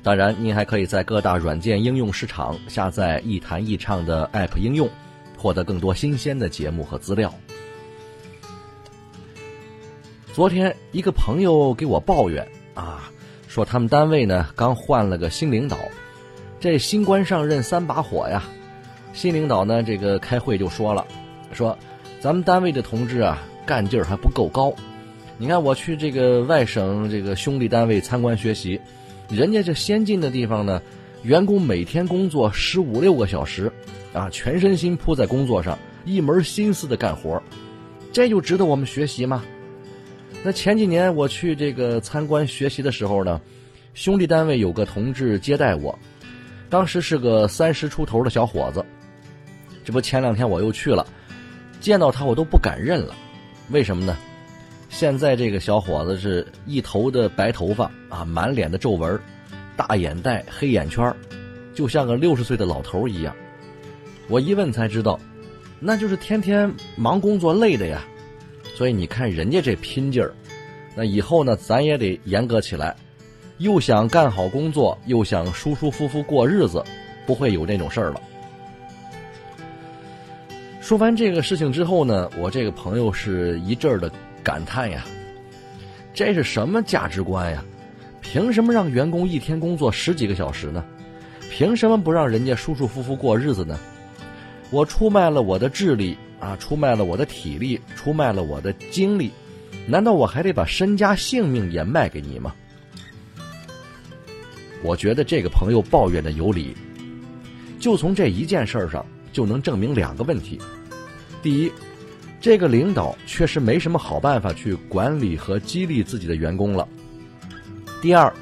当然，您还可以在各大软件应用市场下载“一弹一唱”的 App 应用，获得更多新鲜的节目和资料。昨天，一个朋友给我抱怨啊，说他们单位呢刚换了个新领导，这新官上任三把火呀。新领导呢，这个开会就说了，说咱们单位的同志啊，干劲儿还不够高。你看，我去这个外省这个兄弟单位参观学习。人家这先进的地方呢，员工每天工作十五六个小时，啊，全身心扑在工作上，一门心思的干活，这就值得我们学习吗？那前几年我去这个参观学习的时候呢，兄弟单位有个同志接待我，当时是个三十出头的小伙子，这不前两天我又去了，见到他我都不敢认了，为什么呢？现在这个小伙子是一头的白头发啊，满脸的皱纹，大眼袋、黑眼圈，就像个六十岁的老头一样。我一问才知道，那就是天天忙工作累的呀。所以你看人家这拼劲儿，那以后呢，咱也得严格起来，又想干好工作，又想舒舒服服过日子，不会有那种事儿了。说完这个事情之后呢，我这个朋友是一阵儿的。感叹呀，这是什么价值观呀？凭什么让员工一天工作十几个小时呢？凭什么不让人家舒舒服服过日子呢？我出卖了我的智力啊，出卖了我的体力，出卖了我的精力，难道我还得把身家性命也卖给你吗？我觉得这个朋友抱怨的有理，就从这一件事上就能证明两个问题：第一。这个领导确实没什么好办法去管理和激励自己的员工了。第二，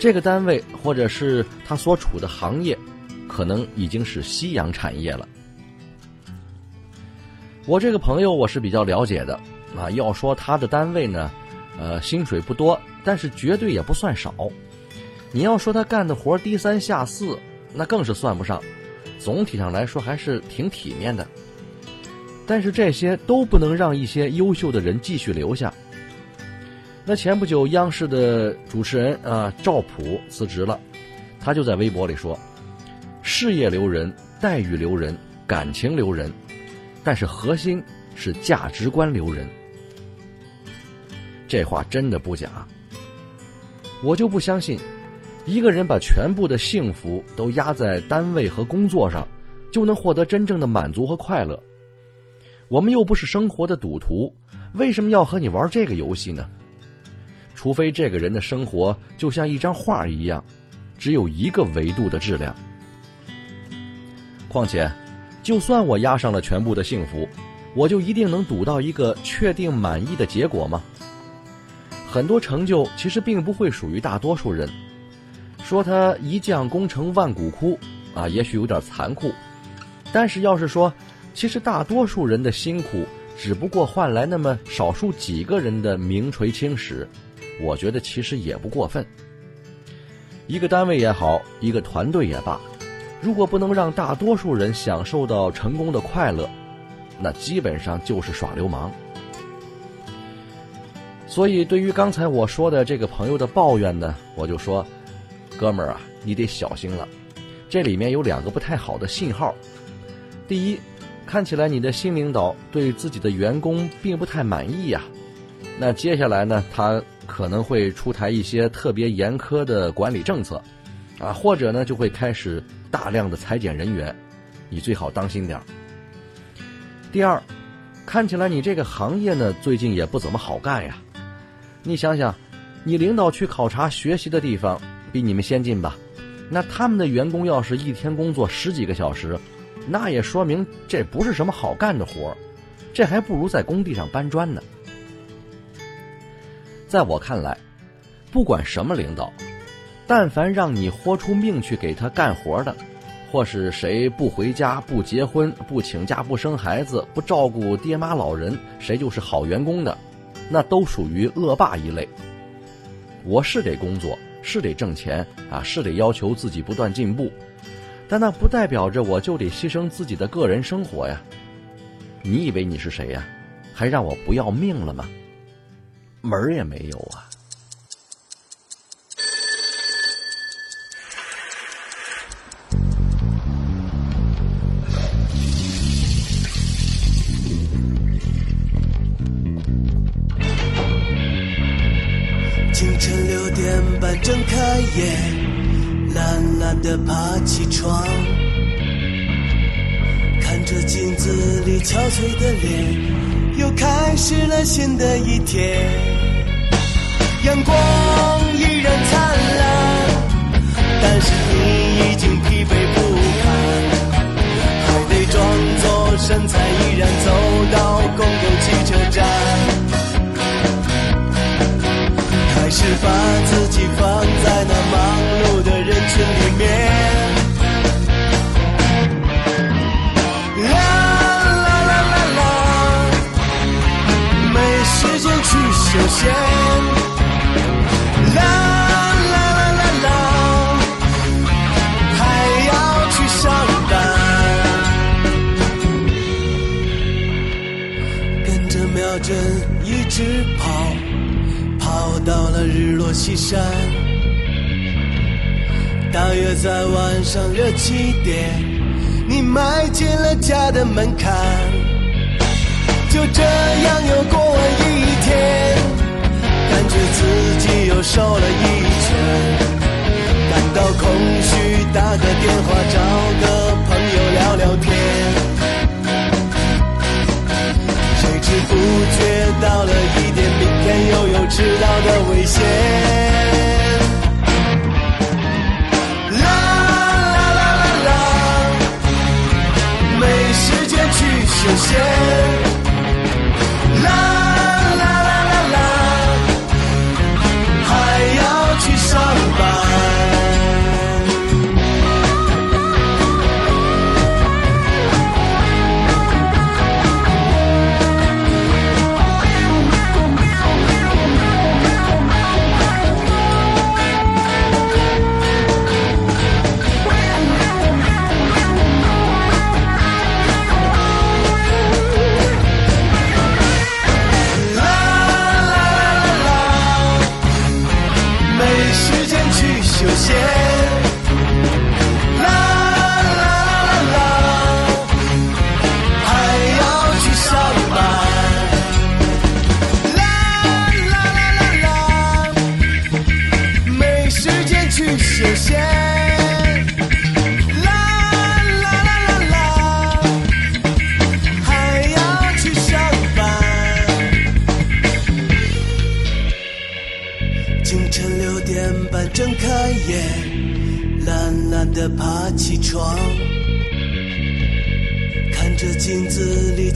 这个单位或者是他所处的行业，可能已经是夕阳产业了。我这个朋友我是比较了解的啊，要说他的单位呢，呃，薪水不多，但是绝对也不算少。你要说他干的活低三下四，那更是算不上。总体上来说，还是挺体面的。但是这些都不能让一些优秀的人继续留下。那前不久，央视的主持人啊赵普辞职了，他就在微博里说：“事业留人，待遇留人，感情留人，但是核心是价值观留人。”这话真的不假。我就不相信，一个人把全部的幸福都压在单位和工作上，就能获得真正的满足和快乐。我们又不是生活的赌徒，为什么要和你玩这个游戏呢？除非这个人的生活就像一张画一样，只有一个维度的质量。况且，就算我押上了全部的幸福，我就一定能赌到一个确定满意的结果吗？很多成就其实并不会属于大多数人。说他一将功成万骨枯，啊，也许有点残酷。但是要是说，其实大多数人的辛苦，只不过换来那么少数几个人的名垂青史，我觉得其实也不过分。一个单位也好，一个团队也罢，如果不能让大多数人享受到成功的快乐，那基本上就是耍流氓。所以，对于刚才我说的这个朋友的抱怨呢，我就说，哥们儿啊，你得小心了，这里面有两个不太好的信号。第一。看起来你的新领导对自己的员工并不太满意呀，那接下来呢，他可能会出台一些特别严苛的管理政策，啊，或者呢就会开始大量的裁减人员，你最好当心点儿。第二，看起来你这个行业呢最近也不怎么好干呀。你想想，你领导去考察学习的地方比你们先进吧？那他们的员工要是一天工作十几个小时，那也说明这不是什么好干的活儿，这还不如在工地上搬砖呢。在我看来，不管什么领导，但凡让你豁出命去给他干活的。或是谁不回家、不结婚、不请假、不生孩子、不照顾爹妈老人，谁就是好员工的，那都属于恶霸一类。我是得工作，是得挣钱啊，是得要求自己不断进步，但那不代表着我就得牺牲自己的个人生活呀。你以为你是谁呀？还让我不要命了吗？门儿也没有啊！清晨六点半睁开眼，懒懒的爬起床，看着镜子里憔悴的脸，又开始了新的一天。阳光依然灿烂，但是你已经疲惫不堪，还得装作身材依然走到公共汽车站。是把自己放在那忙碌的群里面，啦啦啦啦啦，没时间去休闲，啦啦啦啦啦，还要去上班，跟着秒针一直跑。跑到了日落西山，大约在晚上六七点，你迈进了家的门槛，就这样又过完一天，感觉自己又瘦了一圈，感到空虚，打个电话找个朋友聊聊天。不知不觉到了一点，明天又有迟到的危险。谢谢。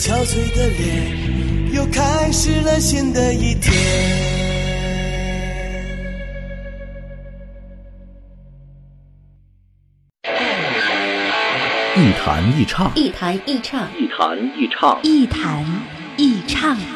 去休闲。新的一天。一弹一唱，一弹一唱，一弹一唱，一弹一唱。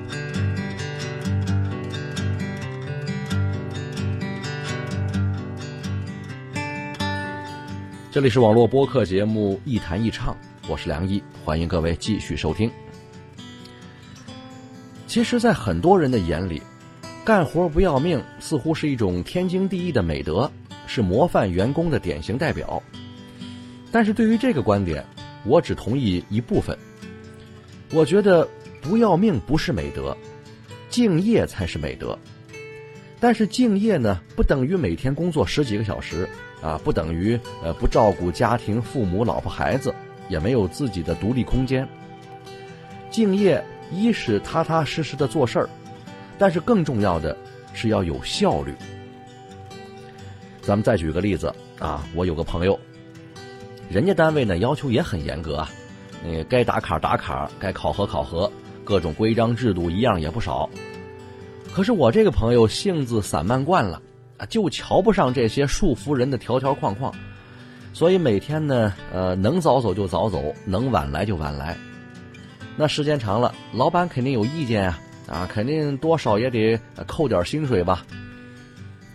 这里是网络播客节目《一谈一唱》，我是梁毅，欢迎各位继续收听。其实，在很多人的眼里，干活不要命似乎是一种天经地义的美德，是模范员工的典型代表。但是对于这个观点，我只同意一部分。我觉得不要命不是美德，敬业才是美德。但是敬业呢，不等于每天工作十几个小时啊，不等于呃不照顾家庭、父母、老婆、孩子，也没有自己的独立空间。敬业。一是踏踏实实的做事儿，但是更重要的是要有效率。咱们再举个例子啊，我有个朋友，人家单位呢要求也很严格啊，那该打卡打卡，该考核考核，各种规章制度一样也不少。可是我这个朋友性子散漫惯了啊，就瞧不上这些束缚人的条条框框，所以每天呢，呃，能早走就早走，能晚来就晚来。那时间长了，老板肯定有意见啊，啊，肯定多少也得扣点薪水吧。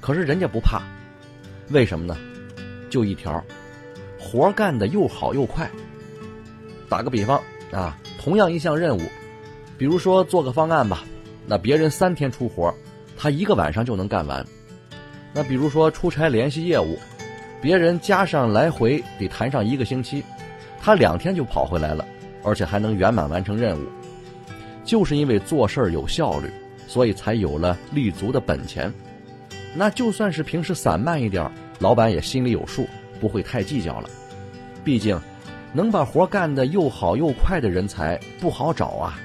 可是人家不怕，为什么呢？就一条，活干的又好又快。打个比方啊，同样一项任务，比如说做个方案吧，那别人三天出活，他一个晚上就能干完。那比如说出差联系业务，别人加上来回得谈上一个星期，他两天就跑回来了。而且还能圆满完成任务，就是因为做事儿有效率，所以才有了立足的本钱。那就算是平时散漫一点，老板也心里有数，不会太计较了。毕竟，能把活干得又好又快的人才不好找啊。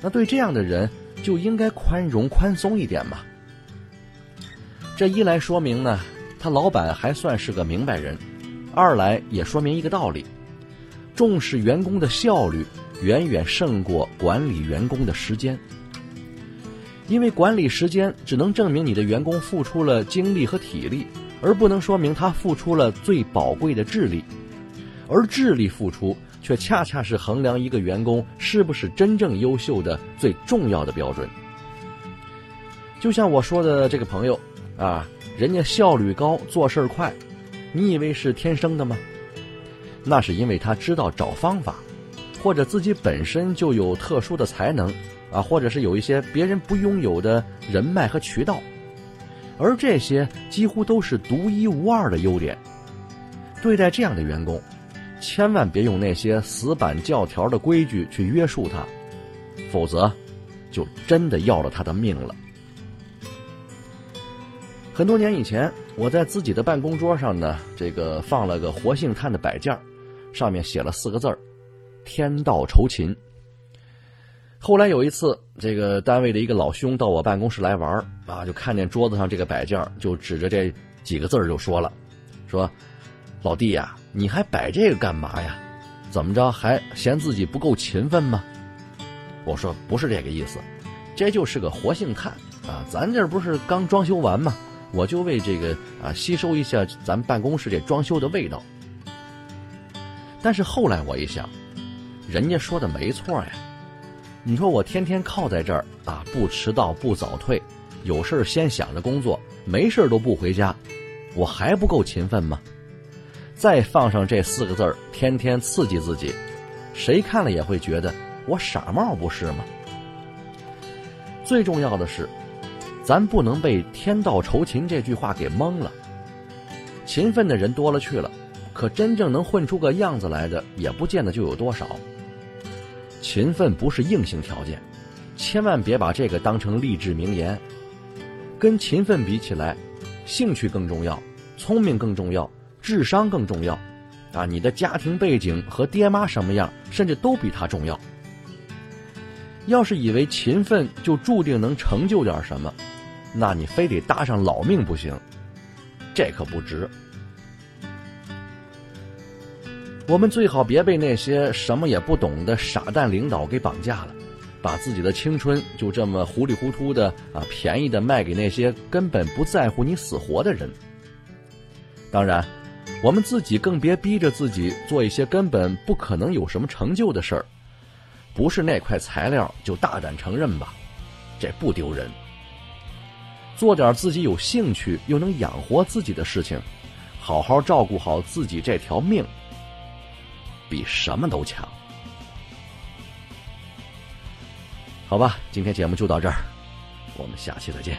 那对这样的人就应该宽容宽松一点嘛。这一来说明呢，他老板还算是个明白人；二来也说明一个道理。重视员工的效率，远远胜过管理员工的时间。因为管理时间只能证明你的员工付出了精力和体力，而不能说明他付出了最宝贵的智力。而智力付出却恰恰是衡量一个员工是不是真正优秀的最重要的标准。就像我说的这个朋友，啊，人家效率高，做事儿快，你以为是天生的吗？那是因为他知道找方法，或者自己本身就有特殊的才能，啊，或者是有一些别人不拥有的人脉和渠道，而这些几乎都是独一无二的优点。对待这样的员工，千万别用那些死板教条的规矩去约束他，否则，就真的要了他的命了。很多年以前，我在自己的办公桌上呢，这个放了个活性炭的摆件。上面写了四个字儿：“天道酬勤。”后来有一次，这个单位的一个老兄到我办公室来玩啊，就看见桌子上这个摆件就指着这几个字儿就说了：“说，老弟呀，你还摆这个干嘛呀？怎么着还嫌自己不够勤奋吗？”我说：“不是这个意思，这就是个活性炭啊，咱这不是刚装修完吗？我就为这个啊吸收一下咱办公室这装修的味道。”但是后来我一想，人家说的没错呀。你说我天天靠在这儿啊，不迟到不早退，有事先想着工作，没事都不回家，我还不够勤奋吗？再放上这四个字儿，天天刺激自己，谁看了也会觉得我傻帽不是吗？最重要的是，咱不能被“天道酬勤”这句话给蒙了。勤奋的人多了去了。可真正能混出个样子来的，也不见得就有多少。勤奋不是硬性条件，千万别把这个当成励志名言。跟勤奋比起来，兴趣更重要，聪明更重要，智商更重要。啊，你的家庭背景和爹妈什么样，甚至都比他重要。要是以为勤奋就注定能成就点什么，那你非得搭上老命不行，这可不值。我们最好别被那些什么也不懂的傻蛋领导给绑架了，把自己的青春就这么糊里糊涂的啊便宜的卖给那些根本不在乎你死活的人。当然，我们自己更别逼着自己做一些根本不可能有什么成就的事儿，不是那块材料就大胆承认吧，这不丢人。做点自己有兴趣又能养活自己的事情，好好照顾好自己这条命。比什么都强。好吧，今天节目就到这儿，我们下期再见。